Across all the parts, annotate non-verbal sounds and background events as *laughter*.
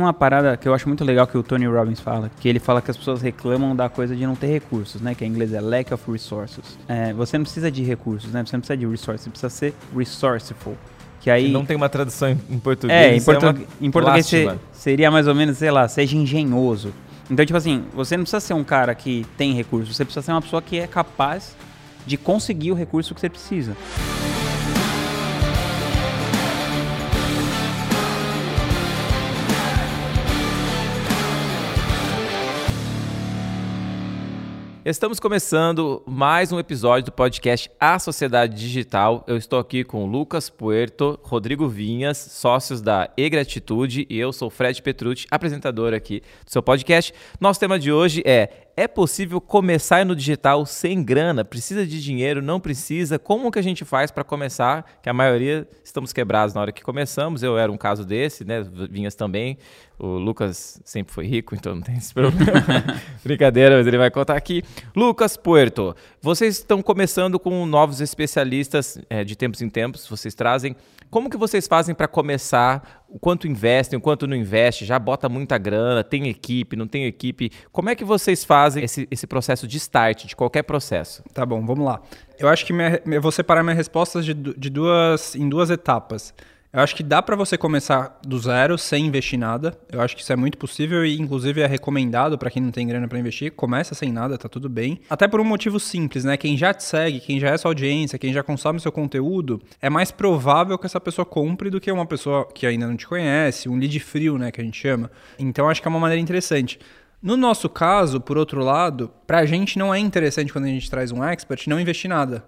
uma parada que eu acho muito legal que o Tony Robbins fala, que ele fala que as pessoas reclamam da coisa de não ter recursos, né? Que em inglês é lack of resources. É, você não precisa de recursos, né? Você não precisa de resources, você precisa ser resourceful. Que aí... Não tem uma tradução em português. É, em, portu... é em português seria mais ou menos, sei lá, seja engenhoso. Então, tipo assim, você não precisa ser um cara que tem recursos, você precisa ser uma pessoa que é capaz de conseguir o recurso que você precisa. Estamos começando mais um episódio do podcast A Sociedade Digital. Eu estou aqui com Lucas Puerto, Rodrigo Vinhas, sócios da E-Gratitude, e eu sou Fred Petrucci, apresentador aqui do seu podcast. Nosso tema de hoje é é possível começar no digital sem grana? Precisa de dinheiro? Não precisa? Como que a gente faz para começar? Que a maioria estamos quebrados na hora que começamos. Eu era um caso desse, né? Vinhas também. O Lucas sempre foi rico, *laughs* então não tem esse problema. *laughs* Brincadeira, mas ele vai contar aqui. Lucas Puerto, vocês estão começando com novos especialistas é, de tempos em tempos, vocês trazem. Como que vocês fazem para começar? O quanto investem, o quanto não investe? Já bota muita grana? Tem equipe, não tem equipe? Como é que vocês fazem esse, esse processo de start, de qualquer processo? Tá bom, vamos lá. Eu acho que minha, eu vou separar minhas respostas de, de duas, em duas etapas. Eu acho que dá para você começar do zero sem investir nada. Eu acho que isso é muito possível e inclusive é recomendado para quem não tem grana para investir. Começa sem nada, tá tudo bem. Até por um motivo simples, né? Quem já te segue, quem já é sua audiência, quem já consome seu conteúdo, é mais provável que essa pessoa compre do que uma pessoa que ainda não te conhece, um lead frio, né, que a gente chama. Então acho que é uma maneira interessante. No nosso caso, por outro lado, pra gente não é interessante quando a gente traz um expert não investir nada.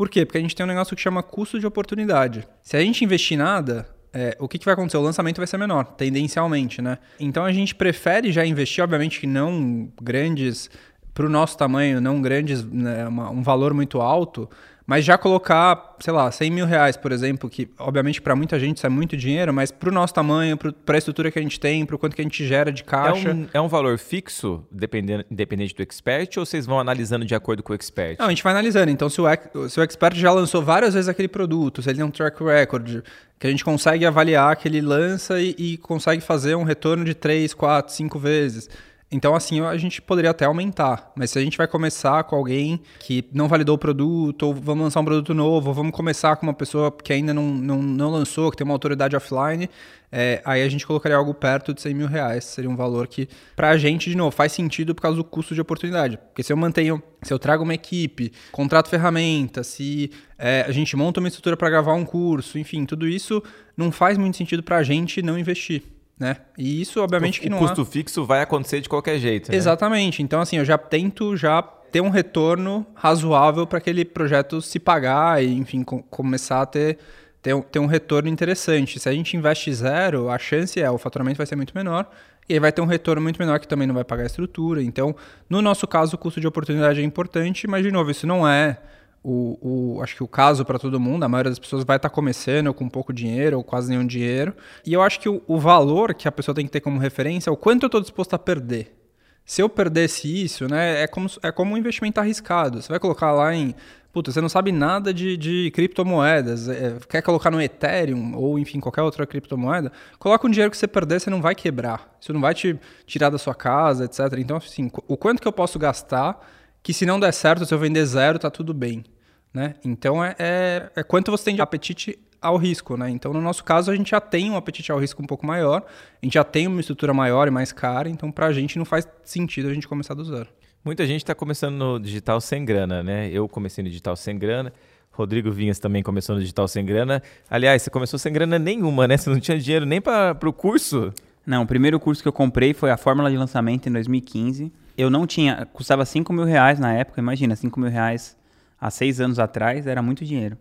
Por quê? Porque a gente tem um negócio que chama custo de oportunidade. Se a gente investir nada, é, o que, que, vai acontecer? O lançamento vai ser menor, tendencialmente, né? Então a gente prefere já investir, obviamente que não grandes, para o nosso tamanho, não grandes, né, uma, um valor muito alto, mas já colocar, sei lá, 100 mil reais, por exemplo, que obviamente para muita gente isso é muito dinheiro, mas para o nosso tamanho, para a estrutura que a gente tem, para o quanto que a gente gera de caixa. É um, é um valor fixo, dependendo, independente do expert, ou vocês vão analisando de acordo com o expert? Não, a gente vai analisando. Então, se o, se o expert já lançou várias vezes aquele produto, se ele tem um track record, que a gente consegue avaliar que ele lança e, e consegue fazer um retorno de 3, 4, 5 vezes então, assim, a gente poderia até aumentar. Mas se a gente vai começar com alguém que não validou o produto, ou vamos lançar um produto novo, ou vamos começar com uma pessoa que ainda não, não, não lançou, que tem uma autoridade offline, é, aí a gente colocaria algo perto de 100 mil reais. Seria um valor que, para a gente, de novo, faz sentido por causa do custo de oportunidade. Porque se eu mantenho, se eu trago uma equipe, contrato ferramenta, se é, a gente monta uma estrutura para gravar um curso, enfim, tudo isso não faz muito sentido para a gente não investir né? E isso, obviamente, o, que não O custo há... fixo vai acontecer de qualquer jeito, né? Exatamente. Então, assim, eu já tento já ter um retorno razoável para aquele projeto se pagar e, enfim, com, começar a ter, ter, ter um retorno interessante. Se a gente investe zero, a chance é o faturamento vai ser muito menor e aí vai ter um retorno muito menor que também não vai pagar a estrutura. Então, no nosso caso, o custo de oportunidade é importante, mas, de novo, isso não é o, o, acho que o caso para todo mundo, a maioria das pessoas vai estar tá começando com pouco dinheiro ou quase nenhum dinheiro. E eu acho que o, o valor que a pessoa tem que ter como referência é o quanto eu estou disposto a perder. Se eu perdesse isso, né, é como, é como um investimento arriscado. Você vai colocar lá em. Puta, você não sabe nada de, de criptomoedas, é, quer colocar no Ethereum ou, enfim, qualquer outra criptomoeda, coloca um dinheiro que você perder, você não vai quebrar. Isso não vai te tirar da sua casa, etc. Então, assim, o quanto que eu posso gastar que se não der certo, se eu vender zero, tá tudo bem. Né? Então é, é, é quanto você tem de apetite ao risco, né? Então, no nosso caso, a gente já tem um apetite ao risco um pouco maior, a gente já tem uma estrutura maior e mais cara, então para a gente não faz sentido a gente começar do zero. Muita gente está começando no digital sem grana, né? Eu comecei no digital sem grana, Rodrigo Vinhas também começou no digital sem grana. Aliás, você começou sem grana nenhuma, né? *laughs* Você não tinha dinheiro nem para o curso. Não, o primeiro curso que eu comprei foi a Fórmula de Lançamento em 2015 eu não tinha, custava 5 mil reais na época, imagina, 5 mil reais há seis anos atrás era muito dinheiro.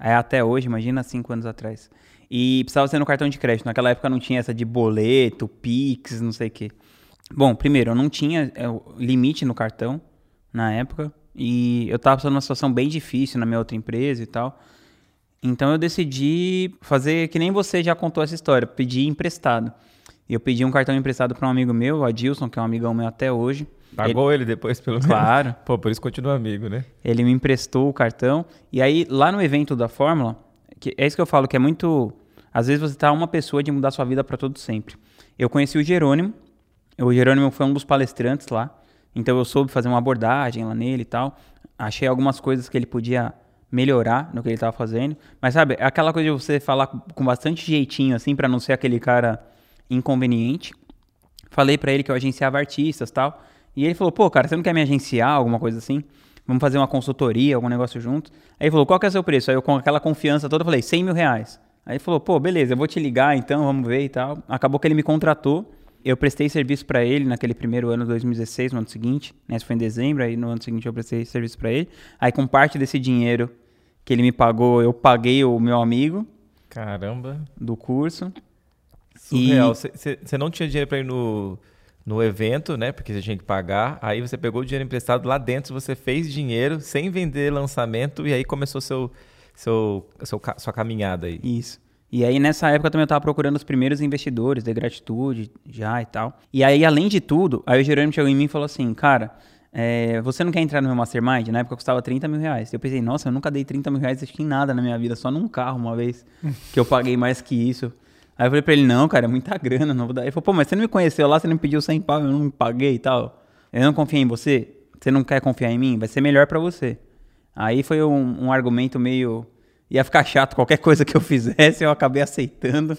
É até hoje, imagina cinco anos atrás. E precisava ser no cartão de crédito. Naquela época não tinha essa de boleto, Pix, não sei o quê. Bom, primeiro, eu não tinha é, limite no cartão na época. E eu estava passando uma situação bem difícil na minha outra empresa e tal. Então eu decidi fazer que nem você já contou essa história, pedir emprestado. Eu pedi um cartão emprestado para um amigo meu, o Adilson, que é um amigão meu até hoje. Pagou ele, ele depois, pelo *laughs* menos? Claro. Pô, por isso continua amigo, né? Ele me emprestou o cartão. E aí, lá no evento da Fórmula, que é isso que eu falo, que é muito... Às vezes você tá uma pessoa de mudar sua vida para todo sempre. eu conheci o Jerônimo. O Jerônimo foi um dos palestrantes lá. Então eu soube fazer uma abordagem lá nele e tal. Achei algumas coisas que ele podia melhorar no que ele estava fazendo. Mas sabe, é aquela coisa de você falar com bastante jeitinho, assim, para não ser aquele cara inconveniente. Falei para ele que eu agenciava artistas tal. E ele falou, pô, cara, você não quer me agenciar, alguma coisa assim? Vamos fazer uma consultoria, algum negócio junto. Aí ele falou, qual que é o seu preço? Aí eu, com aquela confiança toda, falei, 100 mil reais. Aí ele falou, pô, beleza, eu vou te ligar então, vamos ver e tal. Acabou que ele me contratou. Eu prestei serviço para ele naquele primeiro ano, 2016, no ano seguinte. Né? Isso foi em dezembro, aí no ano seguinte eu prestei serviço para ele. Aí com parte desse dinheiro que ele me pagou, eu paguei o meu amigo. Caramba. Do curso. Surreal. Você e... não tinha dinheiro para ir no, no evento, né? Porque você tinha que pagar. Aí você pegou o dinheiro emprestado lá dentro, você fez dinheiro sem vender lançamento e aí começou seu, seu, seu, sua caminhada aí. Isso. E aí, nessa época, também eu tava procurando os primeiros investidores de gratitude já e tal. E aí, além de tudo, aí o Jerônimo chegou em mim e falou assim, cara, é, você não quer entrar no meu mastermind? Na época custava 30 mil reais. Eu pensei, nossa, eu nunca dei 30 mil reais em nada na minha vida, só num carro uma vez, que eu paguei mais que isso. Aí eu falei pra ele, não, cara, é muita grana, não vou dar. Ele falou, pô, mas você não me conheceu lá, você não me pediu 100 pau, eu não me paguei e tal. Eu não confiei em você, você não quer confiar em mim, vai ser melhor para você. Aí foi um, um argumento meio ia ficar chato qualquer coisa que eu *laughs* fizesse, eu acabei aceitando.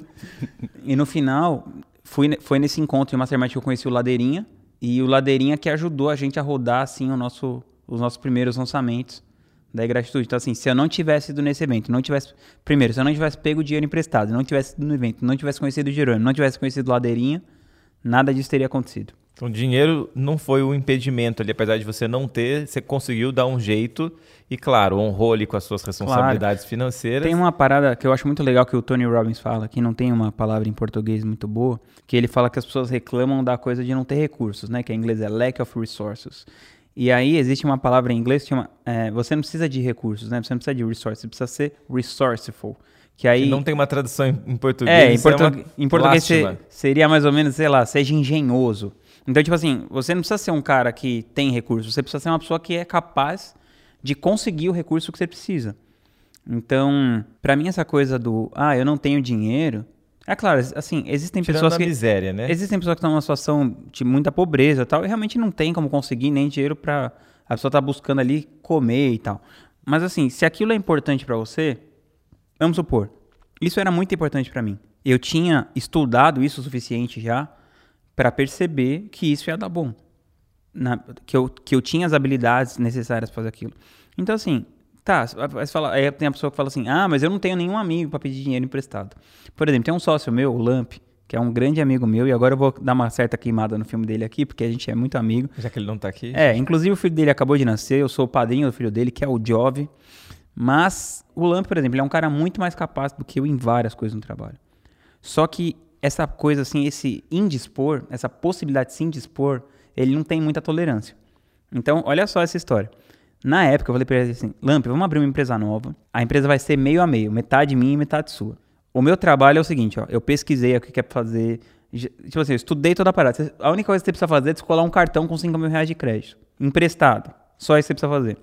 e no final, fui, foi nesse encontro de Mastermind que eu conheci o Ladeirinha, e o Ladeirinha que ajudou a gente a rodar, assim, o nosso, os nossos primeiros lançamentos da gratitude. Então, assim, se eu não tivesse ido nesse evento, não tivesse... Primeiro, se eu não tivesse pego o dinheiro emprestado, não tivesse ido no evento, não tivesse conhecido o Jerônimo, não tivesse conhecido Ladeirinha, nada disso teria acontecido. Então, dinheiro não foi o impedimento ali, apesar de você não ter, você conseguiu dar um jeito e, claro, honrou ali com as suas responsabilidades claro. financeiras. Tem uma parada que eu acho muito legal que o Tony Robbins fala, que não tem uma palavra em português muito boa, que ele fala que as pessoas reclamam da coisa de não ter recursos, né? Que em inglês é lack of resources. E aí existe uma palavra em inglês que chama, é, você não precisa de recursos, né? Você não precisa de resources, você precisa ser resourceful. Que aí não tem uma tradução em, português. É, em, portu... é em português seria mais ou menos, sei lá, seja engenhoso. Então, tipo assim, você não precisa ser um cara que tem recursos, você precisa ser uma pessoa que é capaz de conseguir o recurso que você precisa. Então, para mim essa coisa do, ah, eu não tenho dinheiro, é claro, assim, existem Tirando pessoas que miséria, né? Existem pessoas que estão numa situação de muita pobreza e tal, e realmente não tem como conseguir nem dinheiro para a pessoa tá buscando ali comer e tal. Mas assim, se aquilo é importante para você, vamos supor, isso era muito importante para mim. Eu tinha estudado isso o suficiente já para perceber que isso ia dar bom. Na, que, eu, que eu tinha as habilidades necessárias para fazer aquilo. Então, assim, tá, você fala, aí tem a pessoa que fala assim, ah, mas eu não tenho nenhum amigo para pedir dinheiro emprestado. Por exemplo, tem um sócio meu, o Lamp, que é um grande amigo meu, e agora eu vou dar uma certa queimada no filme dele aqui, porque a gente é muito amigo. Já que ele não tá aqui? É, inclusive o filho dele acabou de nascer, eu sou o padrinho do filho dele, que é o Jove. Mas o Lamp, por exemplo, ele é um cara muito mais capaz do que eu em várias coisas no trabalho. Só que essa coisa assim, esse indispor, essa possibilidade de se indispor, ele não tem muita tolerância. Então, olha só essa história. Na época, eu falei pra ele assim: Lamp, vamos abrir uma empresa nova. A empresa vai ser meio a meio, metade minha e metade sua. O meu trabalho é o seguinte: ó, eu pesquisei o que quer fazer. Tipo assim, eu estudei toda a parada. A única coisa que você precisa fazer é descolar um cartão com 5 mil reais de crédito. Emprestado. Só isso que você precisa fazer.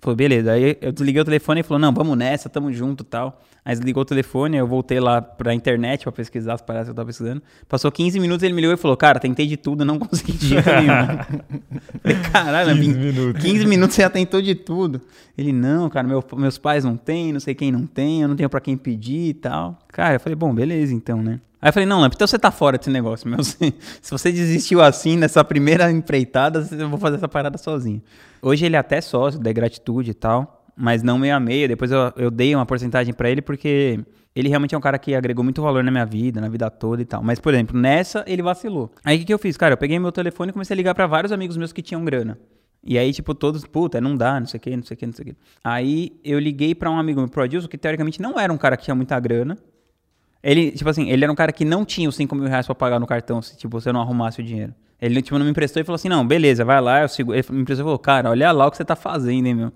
Falou, beleza. Aí eu desliguei o telefone e falou, não, vamos nessa, tamo junto tal. Aí desligou o telefone, eu voltei lá pra internet pra pesquisar as paradas que eu tava pesquisando. Passou 15 minutos, ele me ligou e falou, cara, tentei de tudo, não consegui de jeito nenhum. *laughs* Falei, caralho, 15 minutos. 15 minutos você já tentou de tudo. Ele, não, cara, meu, meus pais não têm, não sei quem não tem, eu não tenho pra quem pedir e tal. Cara, eu falei, bom, beleza então, né? Aí eu falei, não, Lamp, então você tá fora desse negócio, meu. *laughs* Se, se você desistiu assim nessa primeira empreitada, eu vou fazer essa parada sozinho. Hoje ele é até sócio da Gratitude e tal, mas não meio a meio. Depois eu, eu dei uma porcentagem para ele porque ele realmente é um cara que agregou muito valor na minha vida, na vida toda e tal. Mas, por exemplo, nessa ele vacilou. Aí o que, que eu fiz? Cara, eu peguei meu telefone e comecei a ligar para vários amigos meus que tinham grana. E aí, tipo, todos, puta, não dá, não sei o que, não sei o que, não sei o que. Aí eu liguei para um amigo meu, pro que teoricamente não era um cara que tinha muita grana. Ele, tipo assim, ele era um cara que não tinha os 5 mil reais pra pagar no cartão se, tipo, você não arrumasse o dinheiro. Ele, tipo, não me emprestou e falou assim, não, beleza, vai lá, eu sigo. Ele me emprestou e falou, cara, olha lá o que você tá fazendo, hein, meu.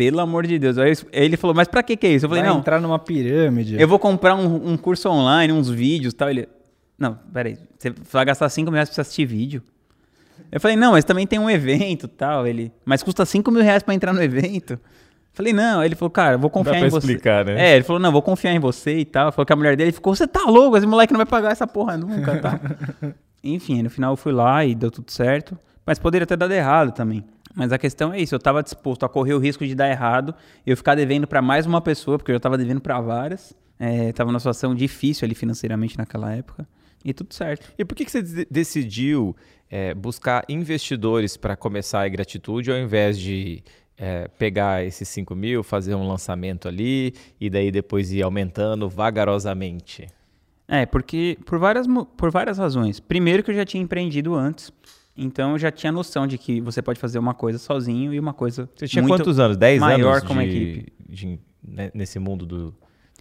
Pelo amor de Deus. Aí ele falou, mas pra que que é isso? Eu falei, vai não. entrar numa pirâmide. Eu vou comprar um, um curso online, uns vídeos e tal. Ele, não, peraí, você vai gastar 5 mil reais pra assistir vídeo? Eu falei, não, mas também tem um evento tal. Ele, mas custa 5 mil reais pra entrar no evento. Falei, não. Aí ele falou, cara, eu vou confiar Dá pra em você. explicar, né? É, ele falou, não, vou confiar em você e tal. Falou que a mulher dele ficou, você tá louco? Esse moleque não vai pagar essa porra nunca, tá? *laughs* Enfim, no final eu fui lá e deu tudo certo. Mas poderia ter dado errado também. Mas a questão é isso, eu tava disposto a correr o risco de dar errado, eu ficar devendo pra mais uma pessoa, porque eu já tava devendo pra várias. É, tava numa situação difícil ali financeiramente naquela época. E tudo certo. E por que, que você de- decidiu é, buscar investidores para começar a gratitude ao invés de é, pegar esses 5 mil, fazer um lançamento ali e daí depois ir aumentando vagarosamente? É, porque por várias, por várias razões. Primeiro que eu já tinha empreendido antes, então eu já tinha noção de que você pode fazer uma coisa sozinho e uma coisa Você tinha quantos anos? 10 maior anos como de, equipe. de- né, nesse mundo do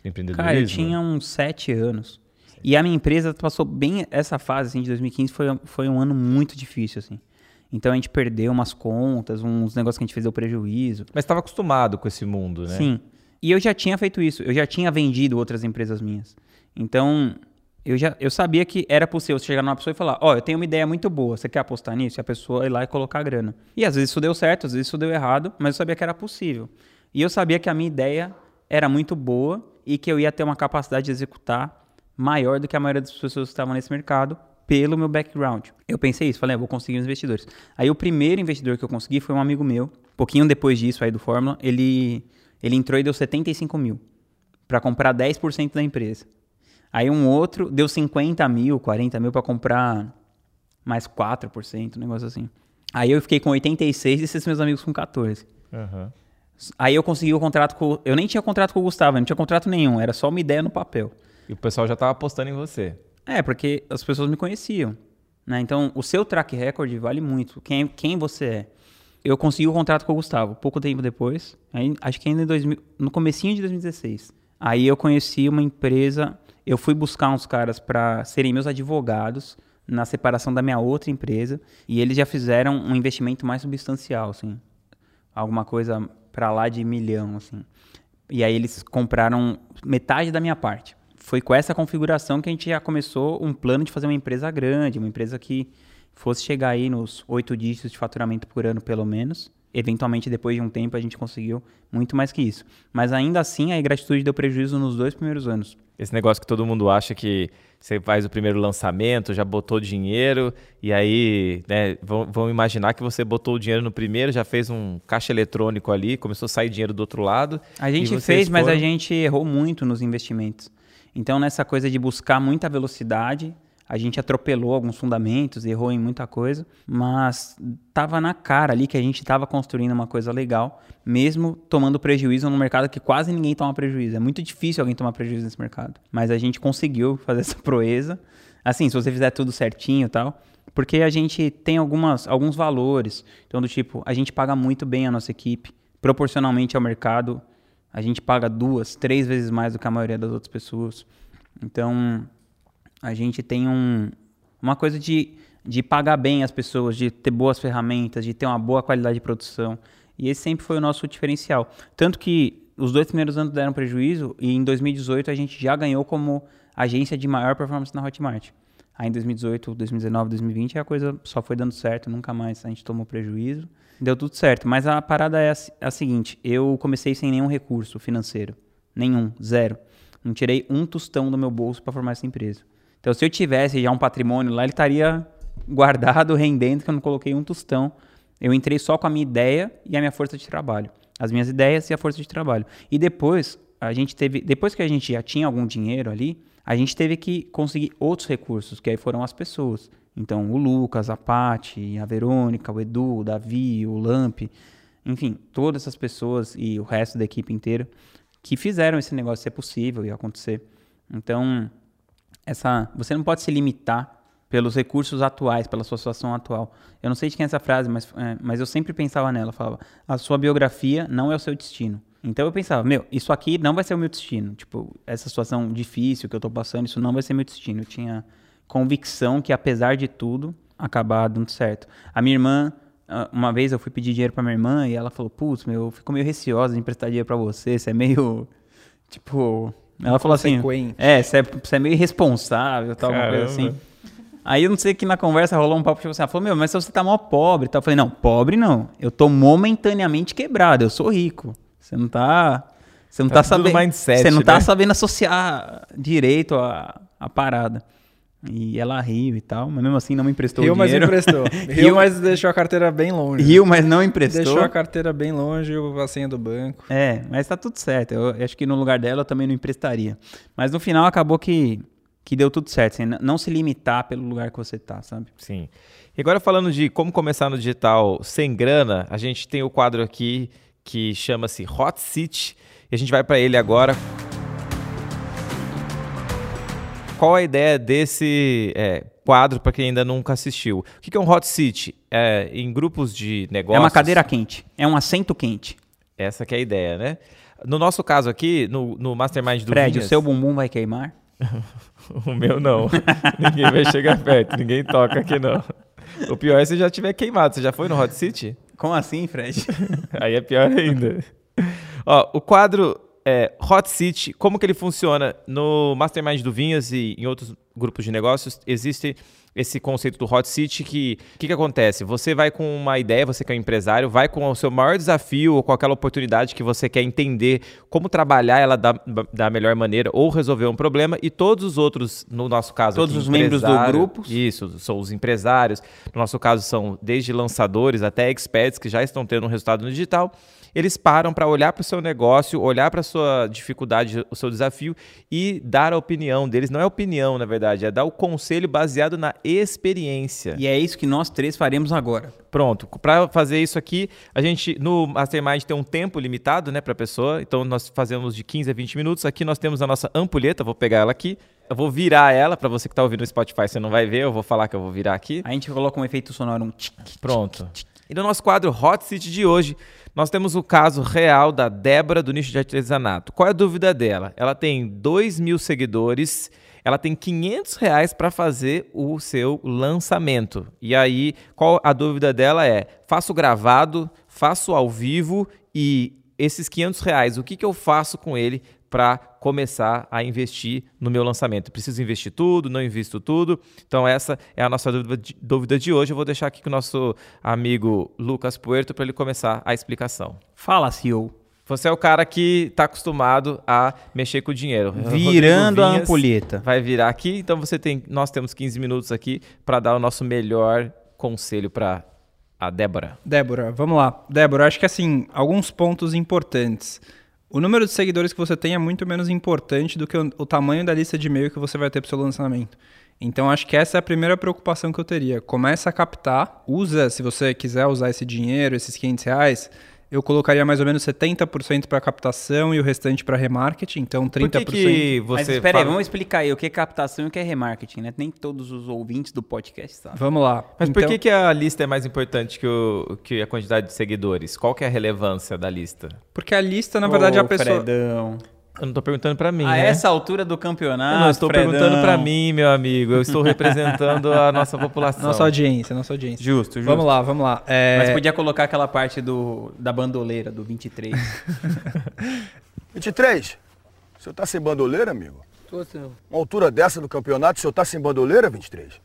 empreendedorismo? Cara, eu tinha uns sete anos. E a minha empresa passou bem essa fase assim, de 2015 foi, foi um ano muito difícil assim. Então a gente perdeu umas contas, uns negócios que a gente fez deu prejuízo. Mas estava acostumado com esse mundo, né? Sim. E eu já tinha feito isso, eu já tinha vendido outras empresas minhas. Então, eu já eu sabia que era possível você chegar numa pessoa e falar: Ó, eu tenho uma ideia muito boa, você quer apostar nisso? E a pessoa ir lá e colocar grana. E às vezes isso deu certo, às vezes isso deu errado, mas eu sabia que era possível. E eu sabia que a minha ideia era muito boa e que eu ia ter uma capacidade de executar maior do que a maioria das pessoas que estavam nesse mercado pelo meu background. Eu pensei isso, falei, ah, vou conseguir investidores. Aí o primeiro investidor que eu consegui foi um amigo meu. Pouquinho depois disso aí do Fórmula, ele, ele entrou e deu 75 mil para comprar 10% da empresa. Aí um outro deu 50 mil, 40 mil para comprar mais 4%, um negócio assim. Aí eu fiquei com 86 e esses meus amigos com 14. Aham. Aí eu consegui o contrato com. Eu nem tinha contrato com o Gustavo, não tinha contrato nenhum, era só uma ideia no papel. E o pessoal já estava apostando em você. É, porque as pessoas me conheciam. Né? Então, o seu track record vale muito. Quem, quem você é. Eu consegui o contrato com o Gustavo pouco tempo depois. Aí, acho que ainda em 2000, no comecinho de 2016. Aí eu conheci uma empresa. Eu fui buscar uns caras para serem meus advogados na separação da minha outra empresa. E eles já fizeram um investimento mais substancial, assim. Alguma coisa para lá de milhão, assim. E aí eles compraram metade da minha parte. Foi com essa configuração que a gente já começou um plano de fazer uma empresa grande, uma empresa que fosse chegar aí nos oito dígitos de faturamento por ano, pelo menos. Eventualmente, depois de um tempo, a gente conseguiu muito mais que isso. Mas ainda assim, a gratitude deu prejuízo nos dois primeiros anos. Esse negócio que todo mundo acha que você faz o primeiro lançamento, já botou dinheiro, e aí né, vão, vão imaginar que você botou o dinheiro no primeiro, já fez um caixa eletrônico ali, começou a sair dinheiro do outro lado. A gente fez, mas a foram- gente errou muito nos investimentos. Então, nessa coisa de buscar muita velocidade, a gente atropelou alguns fundamentos, errou em muita coisa, mas tava na cara ali que a gente estava construindo uma coisa legal, mesmo tomando prejuízo num mercado que quase ninguém toma prejuízo. É muito difícil alguém tomar prejuízo nesse mercado. Mas a gente conseguiu fazer *laughs* essa proeza. Assim, se você fizer tudo certinho e tal, porque a gente tem algumas, alguns valores. Então, do tipo, a gente paga muito bem a nossa equipe, proporcionalmente ao mercado. A gente paga duas, três vezes mais do que a maioria das outras pessoas. Então, a gente tem um, uma coisa de, de pagar bem as pessoas, de ter boas ferramentas, de ter uma boa qualidade de produção. E esse sempre foi o nosso diferencial. Tanto que os dois primeiros anos deram prejuízo e em 2018 a gente já ganhou como agência de maior performance na Hotmart. Aí em 2018, 2019, 2020 a coisa só foi dando certo, nunca mais a gente tomou prejuízo. Deu tudo certo, mas a parada é a, a seguinte, eu comecei sem nenhum recurso financeiro, nenhum, zero. Não tirei um tostão do meu bolso para formar essa empresa. Então se eu tivesse já um patrimônio lá, ele estaria guardado, *laughs* rendendo, que eu não coloquei um tostão. Eu entrei só com a minha ideia e a minha força de trabalho. As minhas ideias e a força de trabalho. E depois, a gente teve, depois que a gente já tinha algum dinheiro ali, a gente teve que conseguir outros recursos, que aí foram as pessoas. Então, o Lucas, a Paty, a Verônica, o Edu, o Davi, o Lamp, enfim, todas essas pessoas e o resto da equipe inteira que fizeram esse negócio ser possível e acontecer. Então, essa, você não pode se limitar pelos recursos atuais, pela sua situação atual. Eu não sei de quem é essa frase, mas, é, mas eu sempre pensava nela. Falava, a sua biografia não é o seu destino. Então eu pensava, meu, isso aqui não vai ser o meu destino. Tipo, essa situação difícil que eu tô passando, isso não vai ser meu destino. Eu tinha convicção que, apesar de tudo, acabar dando certo. A minha irmã, uma vez eu fui pedir dinheiro pra minha irmã e ela falou, putz, meu, eu fico meio receosa de emprestar dinheiro pra você, você é meio, *laughs* tipo... Ela falou assim, é, você é, você é meio irresponsável, tal, alguma coisa assim. Aí eu não sei que na conversa rolou um papo, tipo assim, ela falou, meu, mas se você tá mó pobre tal. Eu falei, não, pobre não. Eu tô momentaneamente quebrado, eu sou rico. Você não tá. Você não Tá tá, sabendo. mindset, você não tá né? sabendo associar direito a, a parada. E ela riu e tal, mas mesmo assim não me emprestou Riu, o mas dinheiro. emprestou. *laughs* Riu- Riu, mas deixou a carteira bem longe. Riu, mas não emprestou. Deixou a carteira bem longe e a senha do banco. É, mas tá tudo certo. Eu acho que no lugar dela eu também não emprestaria. Mas no final acabou que, que deu tudo certo. Assim, não se limitar pelo lugar que você tá, sabe? Sim. E agora falando de como começar no digital sem grana, a gente tem o quadro aqui que chama-se Hot Seat e a gente vai para ele agora. Qual a ideia desse é, quadro para quem ainda nunca assistiu? O que é um Hot Seat? É, em grupos de negócios. É uma cadeira quente. É um assento quente. Essa que é a ideia, né? No nosso caso aqui, no, no Mastermind do Fred, Vinhas- o seu bumbum vai queimar? *laughs* O meu não. *laughs* ninguém vai chegar perto, ninguém toca aqui não. O pior é se já tiver queimado. Você já foi no Hot City? Como assim, Fred? *laughs* Aí é pior ainda. Ó, o quadro é, Hot City, como que ele funciona? No Mastermind do Vinhas e em outros grupos de negócios, existe esse conceito do Hot City que o que, que acontece? Você vai com uma ideia, você que é um empresário, vai com o seu maior desafio ou com aquela oportunidade que você quer entender como trabalhar ela da, da melhor maneira ou resolver um problema e todos os outros, no nosso caso Todos aqui, os membros do grupo. Isso, são os empresários. No nosso caso, são desde lançadores até experts que já estão tendo um resultado no digital. Eles param para olhar para o seu negócio, olhar para a sua dificuldade, o seu desafio e dar a opinião deles. Não é opinião, na verdade, é dar o conselho baseado na experiência. e é isso que nós três faremos agora. Pronto, para fazer isso aqui, a gente no Mastermind tem um tempo limitado, né, para a pessoa. Então nós fazemos de 15 a 20 minutos. Aqui nós temos a nossa ampulheta, vou pegar ela aqui. Eu vou virar ela para você que está ouvindo no Spotify, você não vai ver, eu vou falar que eu vou virar aqui. A gente coloca um efeito sonoro, um tic, Pronto. E no nosso quadro Hot Seat de hoje, nós temos o caso real da Débora do nicho de artesanato. Qual é a dúvida dela? Ela tem 2 mil seguidores, ela tem 500 reais para fazer o seu lançamento. E aí, qual a dúvida dela é? Faço gravado, faço ao vivo e esses 500 reais, o que, que eu faço com ele para começar a investir no meu lançamento? Preciso investir tudo? Não invisto tudo? Então essa é a nossa dúvida de, dúvida de hoje. Eu vou deixar aqui com o nosso amigo Lucas Puerto para ele começar a explicação. Fala, CEO. Você é o cara que está acostumado a mexer com o dinheiro. Virando a ampulheta. Vai virar aqui, então você tem, nós temos 15 minutos aqui para dar o nosso melhor conselho para a Débora. Débora, vamos lá. Débora, acho que assim, alguns pontos importantes. O número de seguidores que você tem é muito menos importante do que o, o tamanho da lista de e-mail que você vai ter para o seu lançamento. Então, acho que essa é a primeira preocupação que eu teria. Começa a captar, usa, se você quiser usar esse dinheiro, esses 500 reais, eu colocaria mais ou menos 70% para captação e o restante para remarketing, então 30%. Por que, que você Mas espera aí, fala- vamos explicar aí o que é captação e o que é remarketing, né? Nem todos os ouvintes do podcast sabem. Vamos lá. Mas por Então- que, que a lista é mais importante que, o, que a quantidade de seguidores? Qual que é a relevância da lista? Porque a lista, na verdade, Ô, a pessoa... Fredão. Eu não tô perguntando para mim, A né? essa altura do Eu campeonato. não estou Fredão. perguntando para mim, meu amigo. Eu estou representando a nossa população. Nossa audiência, nossa audiência. Justo, justo. Vamos lá, vamos lá. É, Mas podia colocar aquela parte do, da bandoleira, do 23. 23. *laughs* O senhor tá sem bandoleira, amigo? Tô assim, Uma altura dessa do campeonato, o senhor tá sem bandoleira, 23?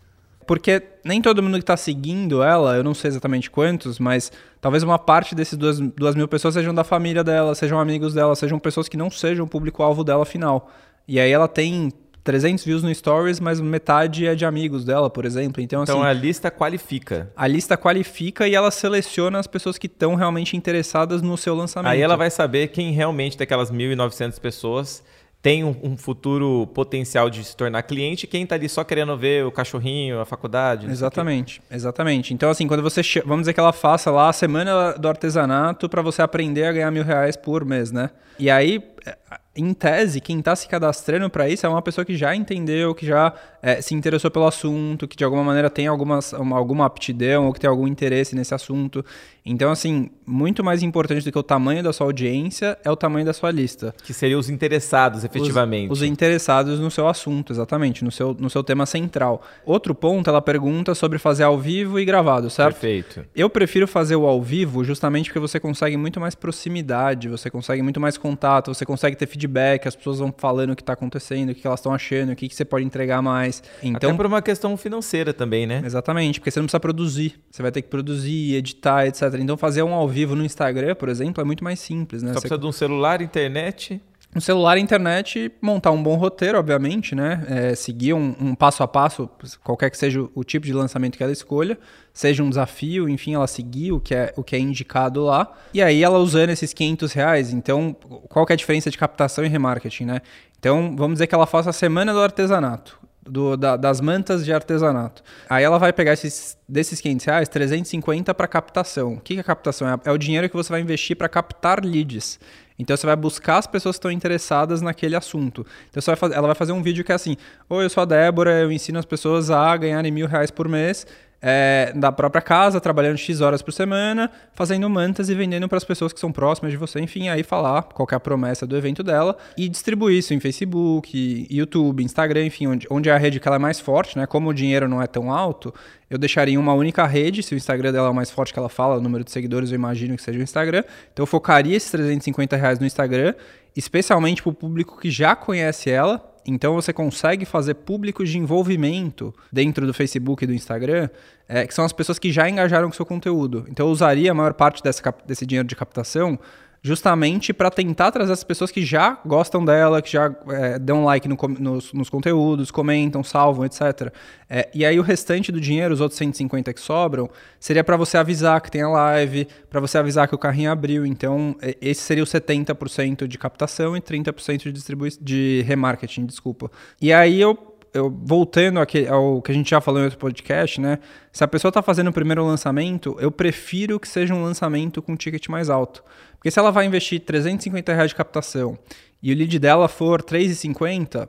Porque nem todo mundo que tá seguindo ela, eu não sei exatamente quantos, mas talvez uma parte desses duas, duas mil pessoas sejam da família dela, sejam amigos dela, sejam pessoas que não sejam o público-alvo dela final. E aí ela tem 300 views no Stories, mas metade é de amigos dela, por exemplo. Então, Então assim, a lista qualifica. a lista qualifica e ela seleciona as pessoas que estão realmente interessadas no seu lançamento. Aí ela vai saber quem realmente daquelas 1.900 pessoas tem um, um futuro potencial de se tornar cliente quem tá ali só querendo ver o cachorrinho, a faculdade. Exatamente, exatamente. Então, assim, quando você. Vamos dizer que ela faça lá a semana do artesanato para você aprender a ganhar mil reais por mês, né? E aí, é, em tese, quem tá se cadastrando para isso é uma pessoa que já entendeu, que já é, se interessou pelo assunto, que de alguma maneira tem algumas, uma- alguma aptidão ou que tem algum interesse nesse assunto. Então, assim, muito mais importante do que o tamanho da sua audiência é o tamanho da sua lista. Que seriam os interessados, efetivamente. Os, os interessados no seu assunto, exatamente, no seu, no seu tema central. Outro ponto, ela pergunta sobre fazer ao vivo e gravado, certo? Perfeito. Eu prefiro fazer o ao vivo justamente porque você consegue muito mais proximidade, você consegue muito mais contato, você consegue ter feedback as pessoas vão falando o que está acontecendo, o que elas estão achando, o que, que você pode entregar mais. Então, Até por uma questão financeira também, né? Exatamente, porque você não precisa produzir. Você vai ter que produzir, editar, etc. Então fazer um ao vivo no Instagram, por exemplo, é muito mais simples, né? Só Você- precisa de um celular, internet. um celular, internet, montar um bom roteiro, obviamente, né? É, seguir um, um passo a passo, qualquer que seja o, o tipo de lançamento que ela escolha, seja um desafio, enfim, ela seguir o que é, o que é indicado lá. E aí ela usando esses 500 reais, então qual que é a diferença de captação e remarketing, né? Então vamos dizer que ela faça a semana do artesanato. Do- da- das mantas de artesanato. Aí ela vai pegar esses, desses 500 reais, 350 para captação. O que é captação? É, é o dinheiro que você vai investir para captar leads. Então você vai buscar as pessoas que estão interessadas naquele assunto. Então vai fazer- ela vai fazer um vídeo que é assim: Oi, eu sou a Débora, eu ensino as pessoas a ganharem mil reais por mês. É, da própria casa, trabalhando X horas por semana, fazendo mantas e vendendo para as pessoas que são próximas de você, enfim, aí falar qual é a promessa do evento dela e distribuir isso em Facebook, YouTube, Instagram, enfim, onde, onde é a rede que ela é mais forte, né? Como o dinheiro não é tão alto, eu deixaria em uma única rede, se o Instagram dela é o mais forte que ela fala, o número de seguidores eu imagino que seja o Instagram. Então eu focaria esses 350 reais no Instagram, especialmente para o público que já conhece ela. Então você consegue fazer públicos de envolvimento dentro do Facebook e do Instagram, é, que são as pessoas que já engajaram com o seu conteúdo. Então eu usaria a maior parte desse dinheiro de captação justamente para tentar trazer as pessoas que já gostam dela, que já é, dão like no nos, nos conteúdos, comentam, salvam, etc. É, e aí o restante do dinheiro, os outros 150 que sobram, seria para você avisar que tem a live, para você avisar que o carrinho abriu. Então, é, esse seria o 70% de captação e 30% de, distribui de remarketing, desculpa. E aí eu eu, voltando ao que a gente já falou em outro podcast, né? Se a pessoa está fazendo o primeiro lançamento, eu prefiro que seja um lançamento com ticket mais alto. Porque se ela vai investir 350 reais de captação e o lead dela for 3,50,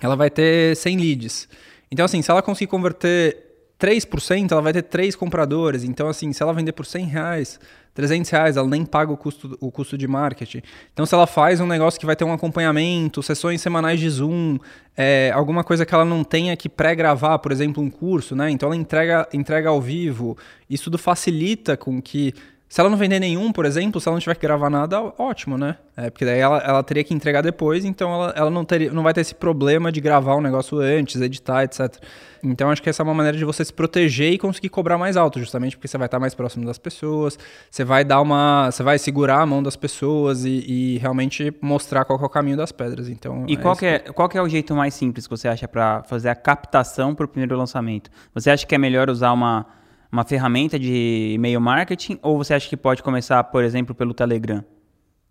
ela vai ter 100 leads. Então, assim, se ela conseguir converter 3%, ela vai ter 3 compradores. Então, assim, se ela vender por 100 reais, 300 reais, ela nem paga o custo, o custo de marketing. Então, se ela faz um negócio que vai ter um acompanhamento, sessões semanais de Zoom, é, alguma coisa que ela não tenha que pré-gravar, por exemplo, um curso, né? Então, ela entrega, entrega ao vivo. Isso tudo facilita com que se ela não vender nenhum, por exemplo, se ela não tiver que gravar nada, ótimo, né? É, porque daí ela, ela teria que entregar depois, então ela, ela não, teria, não vai ter esse problema de gravar um negócio antes, editar, etc. Então acho que essa é uma maneira de você se proteger e conseguir cobrar mais alto, justamente porque você vai estar mais próximo das pessoas, você vai dar uma. Você vai segurar a mão das pessoas e, e realmente mostrar qual é o caminho das pedras. Então, E qual isso que, é, qual é o jeito mais simples que você acha para fazer a captação para o primeiro lançamento? Você acha que é melhor usar uma, uma ferramenta de e-mail marketing ou você acha que pode começar, por exemplo, pelo Telegram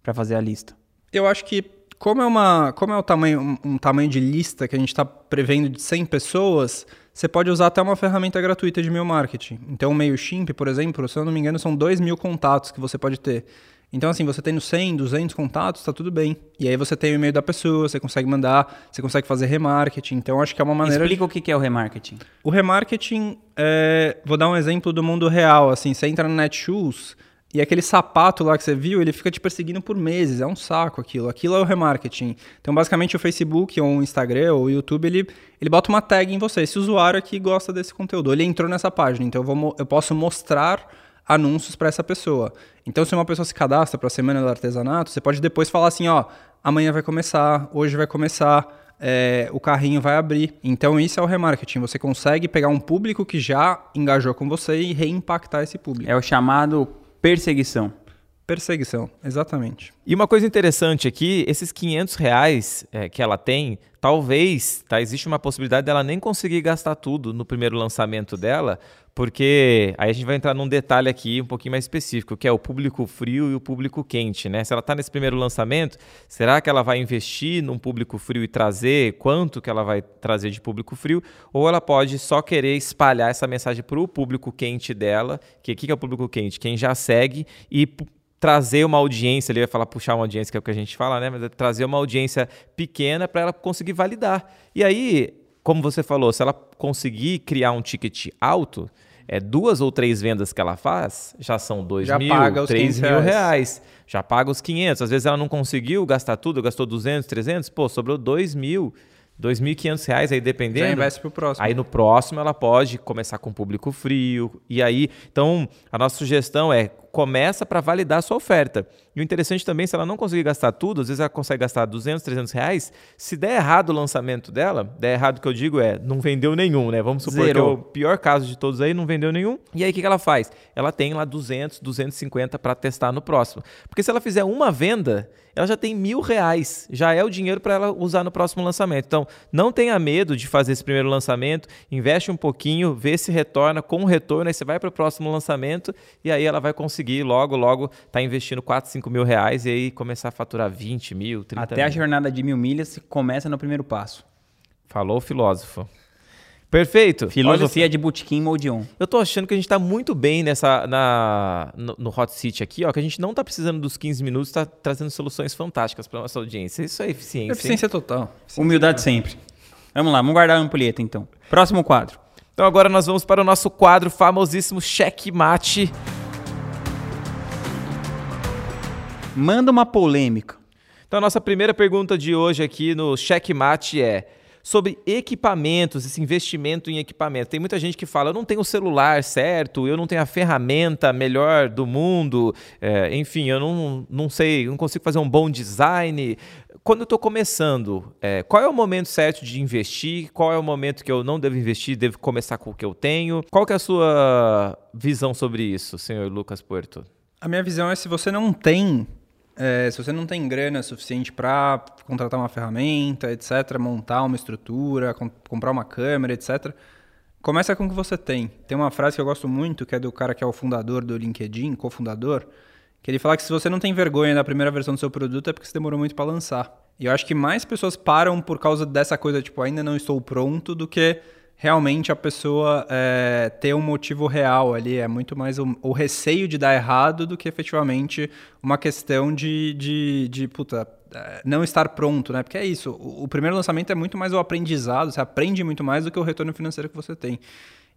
para fazer a lista? Eu acho que como é uma, como é o tamanho, um, um tamanho de lista que a gente está prevendo de 100 pessoas, você pode usar até uma ferramenta gratuita de e-mail marketing. Então, o MailChimp, por exemplo, se eu não me engano, são 2 mil contatos que você pode ter. Então, assim, você tendo 100, 200 contatos, tá tudo bem. E aí você tem o e-mail da pessoa, você consegue mandar, você consegue fazer remarketing. Então, acho que é uma maneira... Explica o que que é o remarketing. O remarketing, é, vou dar um exemplo do mundo real, assim, você entra no Netshoes e aquele sapato lá que você viu, ele fica te perseguindo por meses, é um saco aquilo. Aquilo é o remarketing. Então, basicamente, o Facebook ou o Instagram ou o YouTube, ele, ele bota uma tag em você. Esse usuário aqui gosta desse conteúdo, ele entrou nessa página, então eu, vou, eu posso mostrar anúncios para essa pessoa. Então, se uma pessoa se cadastra para a Semana do Artesanato, você pode depois falar assim, ó, amanhã vai começar, hoje vai começar, é, o carrinho vai abrir. Então, isso é o remarketing. Você consegue pegar um público que já engajou com você e reimpactar esse público. É o chamado perseguição. Perseguição, exatamente. E uma coisa interessante aqui, esses 500 reais é, que ela tem, talvez, tá, existe uma possibilidade dela nem conseguir gastar tudo no primeiro lançamento dela, porque aí a gente vai entrar num detalhe aqui um pouquinho mais específico, que é o público frio e o público quente, né? Se ela está nesse primeiro lançamento, será que ela vai investir num público frio e trazer quanto que ela vai trazer de público frio, ou ela pode só querer espalhar essa mensagem para o público quente dela, que o que é o público quente? Quem já segue e trazer uma audiência, ele vai falar puxar uma audiência, que é o que a gente fala, né? Mas é trazer uma audiência pequena para ela conseguir validar. E aí, como você falou, se ela conseguir criar um ticket alto, é duas ou três vendas que ela faz, já são dois Já mil, paga os três 15 mil reais. reais. Já paga os 500. Às vezes ela não conseguiu gastar tudo, gastou 200, 300, pô, sobrou dois mil, 2.500 reais aí dependendo. Já investe pro próximo. Aí no próximo ela pode começar com público frio. E aí, então, a nossa sugestão é começa para validar a sua oferta. E o interessante também, se ela não conseguir gastar tudo, às vezes ela consegue gastar 200, 300 reais, se der errado o lançamento dela, der errado o que eu digo é, não vendeu nenhum, né? Vamos supor Zerou. que é o pior caso de todos aí, não vendeu nenhum. E aí o que que ela faz? Ela tem lá 200, 250 para testar no próximo. Porque se ela fizer uma venda, ela já tem mil reais, já é o dinheiro para ela usar no próximo lançamento. Então, não tenha medo de fazer esse primeiro lançamento, investe um pouquinho, vê se retorna, com o retorno, aí você vai para o próximo lançamento e aí ela vai conseguir logo, logo, estar tá investindo 4, 5 mil reais e aí começar a faturar 20 mil, 30 Até mil. a jornada de mil milhas começa no primeiro passo. Falou o filósofo. Perfeito. Filosofia de Botequim Moldion. Eu tô achando que a gente tá muito bem nessa na, no, no Hot Seat aqui, ó, que a gente não tá precisando dos 15 minutos, tá trazendo soluções fantásticas para nossa audiência. Isso é eficiência. hein? Eficiência total. Humildade sempre. Vamos lá, vamos guardar a ampulheta então. Próximo quadro. Então agora nós vamos para o nosso quadro famosíssimo Checkmate. Manda uma polêmica. Então a nossa primeira pergunta de hoje aqui no Checkmate é sobre equipamentos, esse investimento em equipamento. Tem muita gente que fala, eu não tenho o celular certo, eu não tenho a ferramenta melhor do mundo, é, enfim, eu não, não sei, não consigo fazer um bom design. Quando eu estou começando, é, qual é o momento certo de investir? Qual é o momento que eu não devo investir? Devo começar com o que eu tenho? Qual que é a sua visão sobre isso, senhor Lucas Puerto? A minha visão é se você não tem, é, se você não tem grana suficiente para contratar uma ferramenta, etc., montar uma estrutura, com- comprar uma câmera, etc., começa com o que você tem. Tem uma frase que eu gosto muito, que é do cara que é o fundador do LinkedIn, cofundador, que ele fala que se você não tem vergonha da primeira versão do seu produto é porque você demorou muito para lançar. E eu acho que mais pessoas param por causa dessa coisa, tipo, ainda não estou pronto, do que realmente a pessoa é, ter um motivo real ali. É muito mais o, o receio de dar errado do que efetivamente uma questão de, de, de puta, é, não estar pronto, né? Porque é isso, o, o primeiro lançamento é muito mais o aprendizado, você aprende muito mais do que o retorno financeiro que você tem.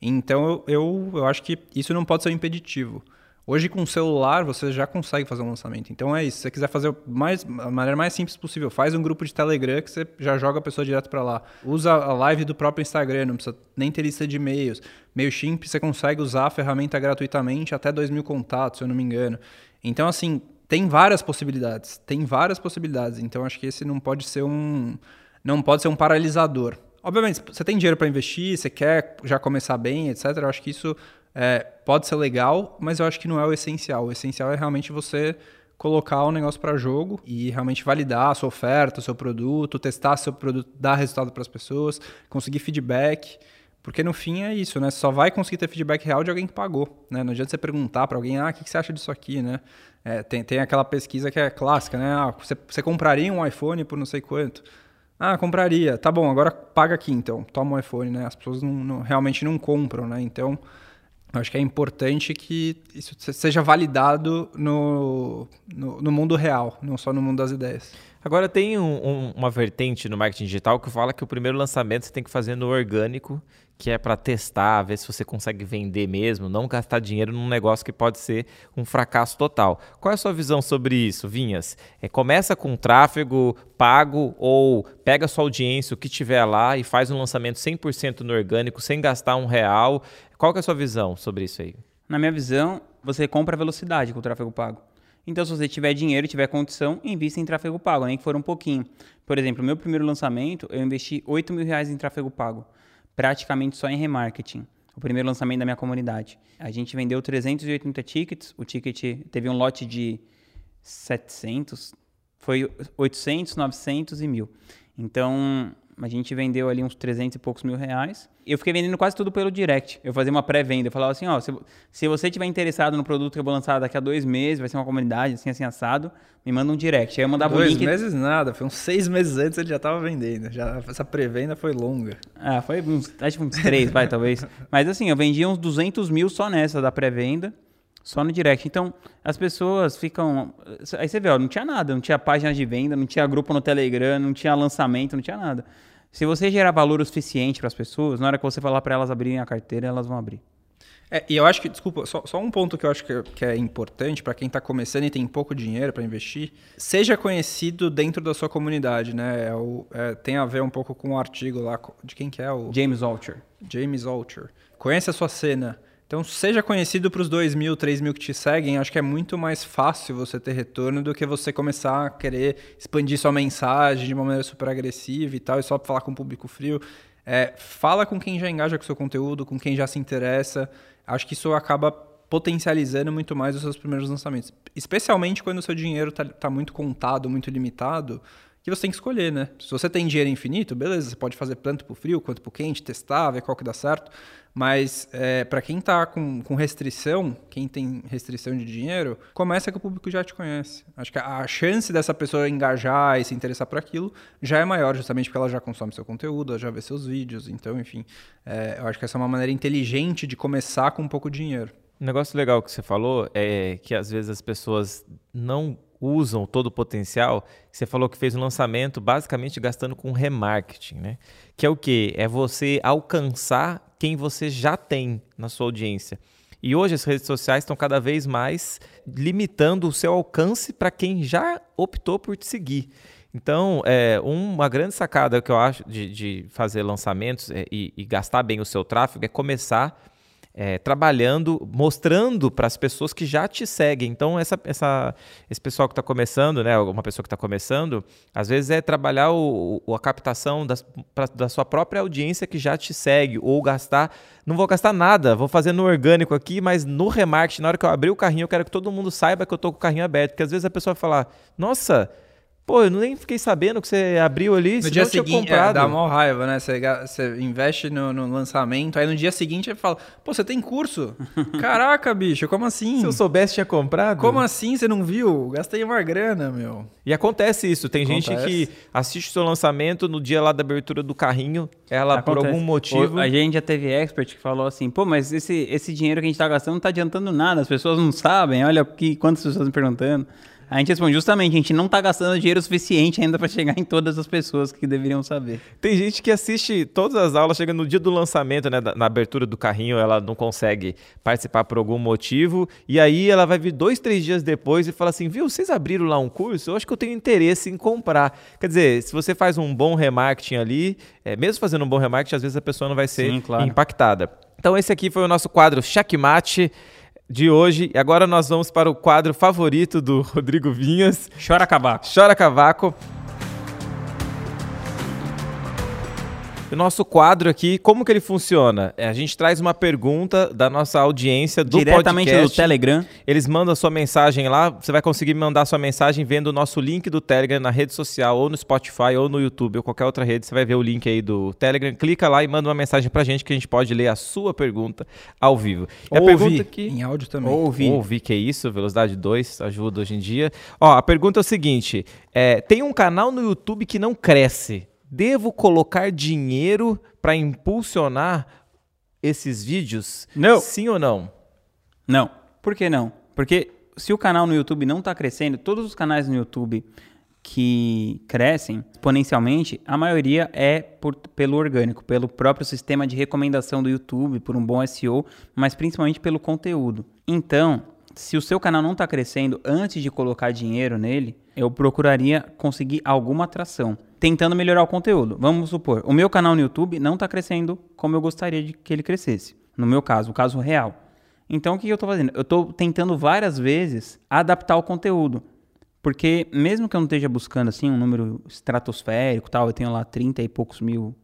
Então eu, eu, eu acho que isso não pode ser um impeditivo. Hoje, com o celular, você já consegue fazer um lançamento. Então é isso. Se você quiser fazer mais, a maneira mais simples possível, faz um grupo de Telegram que você já joga a pessoa direto para lá. Usa a live do próprio Instagram, não precisa nem ter lista de e-mails. MailChimp, você consegue usar a ferramenta gratuitamente até 2 mil contatos, se eu não me engano. Então, assim, tem várias possibilidades. Tem várias possibilidades. Então, acho que esse não pode ser um, não pode ser um paralisador. Obviamente, você tem dinheiro para investir, você quer já começar bem, etc. Eu acho que isso é, pode ser legal, mas eu acho que não é o essencial. O essencial é realmente você colocar o negócio para jogo e realmente validar a sua oferta, o seu produto, testar seu produto, dar resultado para as pessoas, conseguir feedback. Porque no fim é isso, né? Você só vai conseguir ter feedback real de alguém que pagou, né? Não adianta você perguntar para alguém, ah, o que que você acha disso aqui, né? É, tem, tem aquela pesquisa que é clássica, né? Ah, você, você compraria um iPhone por não sei quanto? Ah, compraria. Tá bom, agora paga aqui então. Toma um iPhone, né? As pessoas não, não- realmente não compram, né? Então, acho que é importante que isso se- seja validado no, no, no mundo real, não só no mundo das ideias. Agora tem um- um- uma vertente no marketing digital que fala que o primeiro lançamento você tem que fazer no orgânico, que é para testar, ver se você consegue vender mesmo, não gastar dinheiro num negócio que pode ser um fracasso total. Qual é a sua visão sobre isso, Vinhas? É, começa com tráfego pago ou pega sua audiência, o que tiver lá e faz um lançamento 100% no orgânico, sem gastar um real. Qual que é a sua visão sobre isso aí? Na minha visão, você compra velocidade com o tráfego pago. Então, se você tiver dinheiro e tiver condição, invista em tráfego pago, nem que for um pouquinho. Por exemplo, meu primeiro lançamento, eu investi 8 mil reais em tráfego pago, praticamente só em remarketing. O primeiro lançamento da minha comunidade. A gente vendeu 380 tickets, o ticket teve um lote de 700, foi 800, 900 e mil. Então, a gente vendeu ali uns 300 e poucos mil reais. Eu fiquei vendendo quase tudo pelo direct. Eu fazia uma pré-venda. Eu falava assim, ó, se, se você tiver interessado no produto que eu vou lançar daqui a dois meses, vai ser uma comunidade assim, assim, assado, me manda um direct. Aí eu mandava o Dois link... meses nada, foi uns seis meses antes ele já estava vendendo. Já, essa pré-venda foi longa. Ah, foi uns, acho que uns três, vai, talvez. Mas assim, eu vendia uns 200 mil só nessa da pré-venda, só no direct. Então, as pessoas ficam... Aí você vê, ó, não tinha nada, não tinha página de venda, não tinha grupo no Telegram, não tinha lançamento, não tinha nada. Se você gerar valor o suficiente para as pessoas, na hora que você falar para elas abrirem a carteira, elas vão abrir. É, e eu acho que, desculpa, só, só um ponto que eu acho que, que é importante para quem está começando e tem pouco dinheiro para investir, seja conhecido dentro da sua comunidade, né? É o- é, tem a ver um pouco com o artigo lá, de quem que é o... James Altucher. James Altucher. Conhece a sua cena. Então, seja conhecido para os 2 mil, 3 mil que te seguem, acho que é muito mais fácil você ter retorno do que você começar a querer expandir sua mensagem de uma maneira super agressiva e tal, e só falar com o público frio. É, fala com quem já engaja com o seu conteúdo, com quem já se interessa. Acho que isso acaba potencializando muito mais os seus primeiros lançamentos. Especialmente quando o seu dinheiro está tá muito contado, muito limitado, que você tem que escolher, né? Se você tem dinheiro infinito, beleza, você pode fazer tanto para o frio quanto para o quente, testar, ver qual que dá certo. Mas é, para quem está com, com restrição, quem tem restrição de dinheiro, começa que o público já te conhece. Acho que a chance dessa pessoa engajar e se interessar por aquilo já é maior, justamente porque ela já consome seu conteúdo, ela já vê seus vídeos. Então, enfim, é, eu acho que essa é uma maneira inteligente de começar com um pouco de dinheiro. Um negócio legal que você falou é que às vezes as pessoas não usam todo o potencial. Você falou que fez um lançamento basicamente gastando com remarketing, né? Que é o quê? É você alcançar quem você já tem na sua audiência. E hoje as redes sociais estão cada vez mais limitando o seu alcance para quem já optou por te seguir. Então, é, uma grande sacada que eu acho de, de fazer lançamentos é, e, e gastar bem o seu tráfego é começar é, trabalhando, mostrando para as pessoas que já te seguem. Então, essa, essa, esse pessoal que está começando, né, uma pessoa que está começando, às vezes é trabalhar o, o, a captação das, pra, da sua própria audiência que já te segue, ou gastar. Não vou gastar nada, vou fazer no orgânico aqui, mas no remarketing, na hora que eu abrir o carrinho, eu quero que todo mundo saiba que eu estou com o carrinho aberto. Porque às vezes a pessoa vai falar, nossa Pô, eu nem fiquei sabendo que você abriu ali, no dia seguinte, é, dá mó raiva, né? Você, você investe no, no, lançamento, aí no dia seguinte ele fala, pô, você tem curso? *laughs* Caraca, bicho, como assim? Se eu soubesse, tinha comprado. Como assim? Você não viu? Gastei uma grana, meu. E acontece isso, tem acontece. gente que assiste o seu lançamento no dia lá da abertura do carrinho, ela acontece. por algum motivo... A gente já teve expert que falou assim, pô, mas esse, esse dinheiro que a gente tá gastando não tá adiantando nada, as pessoas não sabem, olha que, quantas pessoas me perguntando. A gente responde justamente, a gente não está gastando dinheiro suficiente ainda para chegar em todas as pessoas que deveriam saber. Tem gente que assiste todas as aulas, chega no dia do lançamento, né, na abertura do carrinho, ela não consegue participar por algum motivo, e aí ela vai vir dois, três dias depois e fala assim, viu, vocês abriram lá um curso? Eu acho que eu tenho interesse em comprar. Quer dizer, se você faz um bom remarketing ali, é, mesmo fazendo um bom remarketing, às vezes a pessoa não vai ser Sim, claro. impactada. Então esse aqui foi o nosso quadro Checkmate de hoje. E agora nós vamos para o quadro favorito do *laughs* Rodrigo Vinhas. Chora Cavaco. Chora Cavaco. O nosso quadro aqui, como que ele funciona? É, a gente traz uma pergunta da nossa audiência do Diretamente podcast. do Telegram. Eles mandam a sua mensagem lá. Você vai conseguir mandar sua mensagem vendo o nosso link do Telegram na rede social, ou no Spotify, ou no YouTube, ou qualquer outra rede. Você vai ver o link aí do Telegram. Clica lá e manda uma mensagem pra gente que a gente pode ler a sua pergunta ao vivo. E a pergunta que... Em áudio também. Ouvir. Ouvir, que é isso? Velocidade 2 ajuda hoje em dia. Ó, a pergunta é o seguinte. É, tem um canal no YouTube que não cresce. Devo colocar dinheiro para impulsionar esses vídeos? Não. Sim ou não? Não. Por que não? Porque se o canal no YouTube não está crescendo, todos os canais no YouTube que crescem exponencialmente, a maioria é por, pelo orgânico, pelo próprio sistema de recomendação do YouTube, por um bom SEO, mas principalmente pelo conteúdo. Então, se o seu canal não está crescendo antes de colocar dinheiro nele, eu procuraria conseguir alguma atração, tentando melhorar o conteúdo. Vamos supor, o meu canal no YouTube não está crescendo como eu gostaria de que ele crescesse. No meu caso, o caso real. Então, o que eu estou fazendo? Eu estou tentando várias vezes adaptar o conteúdo. Porque mesmo que eu não esteja buscando assim um número estratosférico, tal, eu tenho lá 30 e poucos mil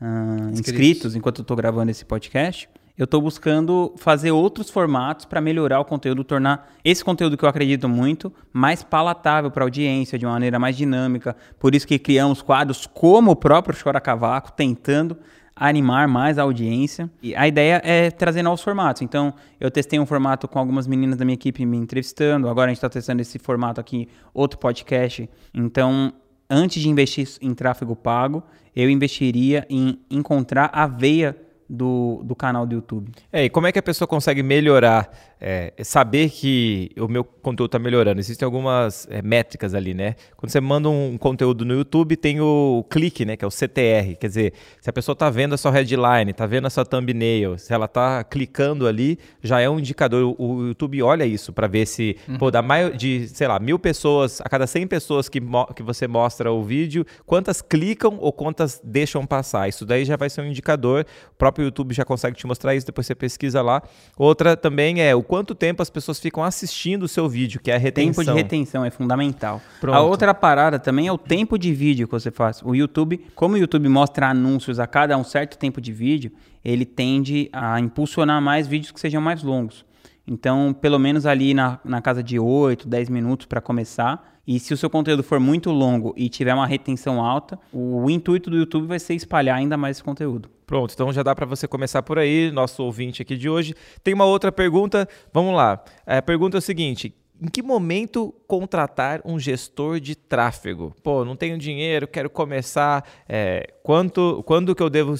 uh, inscritos. inscritos enquanto eu estou gravando esse podcast, eu estou buscando fazer outros formatos para melhorar o conteúdo, tornar esse conteúdo que eu acredito muito mais palatável para a audiência, de uma maneira mais dinâmica. Por isso que criamos quadros como o próprio Chora Cavaco, tentando animar mais a audiência. E a ideia é trazer novos formatos. Então, eu testei um formato com algumas meninas da minha equipe me entrevistando. Agora a gente está testando esse formato aqui, outro podcast. Então, antes de investir em tráfego pago, eu investiria em encontrar a veia do, do canal do YouTube. É, e como é que a pessoa consegue melhorar, é, saber que o meu conteúdo está melhorando? Existem algumas é, métricas ali, né? Quando você manda um conteúdo no YouTube, tem o clique, né? Que é o CTR. Quer dizer, se a pessoa está vendo a sua headline, está vendo a sua thumbnail, se ela está clicando ali, já é um indicador. O YouTube olha isso para ver se, uhum. pô, da maior, de, sei lá, mil pessoas, a cada 100 pessoas que, que você mostra o vídeo, quantas clicam ou quantas deixam passar? Isso daí já vai ser um indicador. O próprio próprio YouTube já consegue te mostrar isso, depois você pesquisa lá. Outra também é o quanto tempo as pessoas ficam assistindo o seu vídeo, que é a retenção. Tempo de retenção é fundamental. Pronto. A outra parada também é o tempo de vídeo que você faz. O YouTube, como o YouTube mostra anúncios a cada um certo tempo de vídeo, ele tende a impulsionar mais vídeos que sejam mais longos. Então, pelo menos ali na, na casa de 8, 10 minutos para começar. E se o seu conteúdo for muito longo e tiver uma retenção alta, o, intuito do YouTube vai ser espalhar ainda mais esse conteúdo. Pronto, então já dá para você começar por aí, nosso ouvinte aqui de hoje. Tem uma outra pergunta, vamos lá. A pergunta é o seguinte: em que momento contratar um gestor de tráfego? Pô, não tenho dinheiro, quero começar. É, quanto, quando que eu devo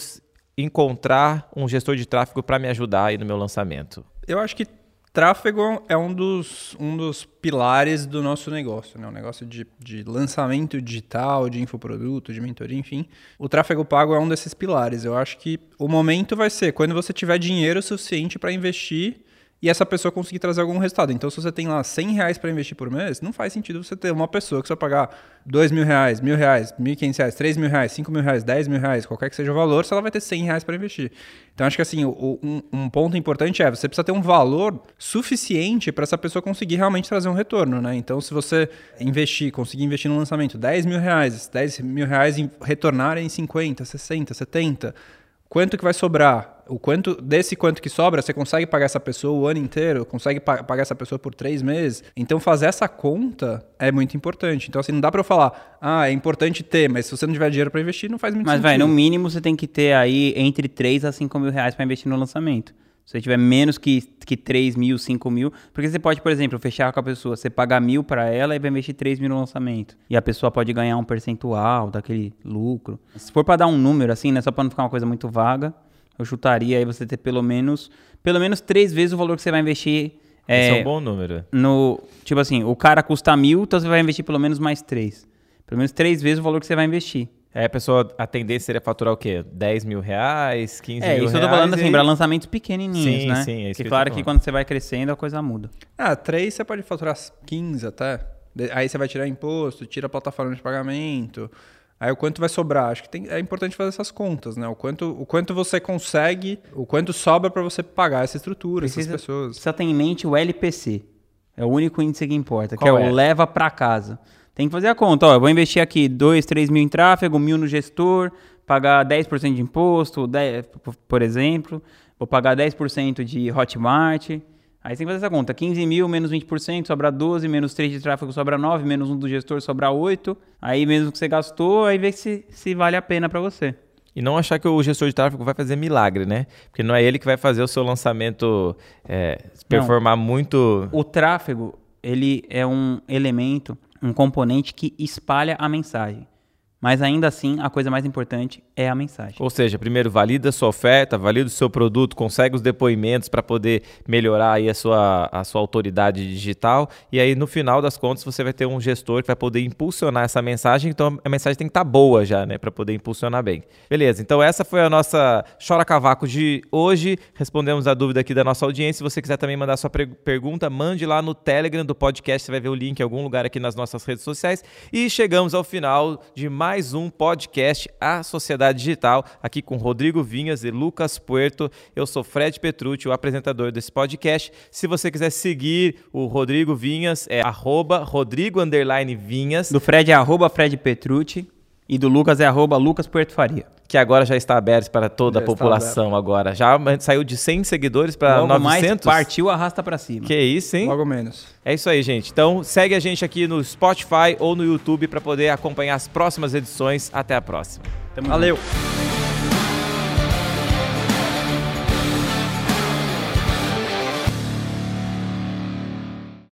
encontrar um gestor de tráfego para me ajudar aí no meu lançamento? Eu acho que tráfego é um dos, um dos pilares do nosso negócio, né? O negócio de, de lançamento digital, de infoproduto, de mentoria, enfim. O tráfego pago é um desses pilares. Eu acho que o momento vai ser quando você tiver dinheiro suficiente para investir e essa pessoa conseguir trazer algum resultado. Então, se você tem lá 100 reais para investir por mês, não faz sentido você ter uma pessoa que vai pagar 2 mil reais, mil reais, mil e quinhentos reais, 3 mil reais, 5 mil reais, 10 mil reais, qualquer que seja o valor, se ela vai ter 100 reais para investir. Então, acho que assim, o, um, um, ponto importante é você precisa ter um valor suficiente para essa pessoa conseguir realmente trazer um retorno, né? Então, se você investir, conseguir investir no lançamento 10 mil reais, 10 mil reais retornar em 50, 60, 70 quanto que vai sobrar? O quanto desse quanto que sobra, você consegue pagar essa pessoa o ano inteiro? Consegue pa pagar essa pessoa por três meses? Então fazer essa conta é muito importante. Então assim não dá para eu falar, ah, é importante ter, mas se você não tiver dinheiro para investir, não faz muito mas, sentido. Mas vai, no mínimo você tem que ter aí entre 3 a 5 mil reais para investir no lançamento. Se você tiver menos que, que 3 mil, 5 mil, porque você pode, por exemplo, fechar com a pessoa, você pagar mil para ela e vai investir 3 mil no lançamento. E a pessoa pode ganhar um percentual daquele lucro. Se for para dar um número assim, né, só para não ficar uma coisa muito vaga, eu chutaria aí você ter pelo menos, pelo menos três vezes o valor que você vai investir. É, Esse é um bom número. No, tipo assim, o cara custa mil, então você vai investir pelo menos mais três. Pelo menos três vezes o valor que você vai investir. É, a pessoa, a tendência seria faturar o quê? 10 mil reais, 15 é, mil reais? É, isso eu tô falando assim, para lançamentos pequenininhos, sim, né? Sim, é isso que, que claro que quando você vai crescendo, a coisa muda. Ah, 3 você pode faturar 15 até. Aí você vai tirar imposto, tira a plataforma de pagamento. Aí o quanto vai sobrar? Acho que tem, é importante fazer essas contas, né? O quanto, o quanto você consegue, o quanto sobra para você pagar essa estrutura, precisa, essas pessoas. Precisa ter em mente o LPC. É o único índice que importa, Qual que é, é? o leva para casa. Tem que fazer a conta. Ó, eu vou investir aqui 2, 3 mil em tráfego, mil no gestor, pagar 10% de imposto, 10, por exemplo. Vou pagar 10% de Hotmart. Aí você tem que fazer essa conta. 15 mil menos 20%, sobra 12, menos 3 de tráfego, sobra 9, menos 1 do gestor, sobra 8. Aí mesmo que você gastou, aí vê se, se vale a pena para você. E não achar que o gestor de tráfego vai fazer milagre, né? Porque não é ele que vai fazer o seu lançamento é, performar não. muito. O tráfego, ele é um elemento um componente que espalha a mensagem. Mas ainda assim, a coisa mais importante é a mensagem. Ou seja, primeiro valida a sua oferta, valida o seu produto, consegue os depoimentos para poder melhorar aí a sua, a sua autoridade digital. E aí, no final das contas, você vai ter um gestor que vai poder impulsionar essa mensagem. Então, a mensagem tem que estar tá boa já, né? Para poder impulsionar bem. Beleza, então essa foi a nossa Chora Cavaco de hoje. Respondemos a dúvida aqui da nossa audiência. Se você quiser também mandar sua pergunta, mande lá no Telegram do podcast. Você vai ver o link em algum lugar aqui nas nossas redes sociais. E chegamos ao final de mais mais um podcast A Sociedade Digital, aqui com Rodrigo Vinhas e Lucas Puerto. Eu sou Fred Petrucci, o apresentador desse podcast. Se você quiser seguir o Rodrigo Vinhas, é arroba Rodrigo Vinhas. Do Fred é arroba Fred Petrucci. E do Lucas é arroba Lucas Faria. Que agora já está aberto para toda já a população agora. Já saiu de 100 seguidores para 900. Mais partiu, arrasta para cima. Que isso, hein? Logo menos. É isso aí, gente. Então segue a gente aqui no Spotify ou no YouTube para poder acompanhar as próximas edições. Até a próxima. Tamo Valeu. Junto.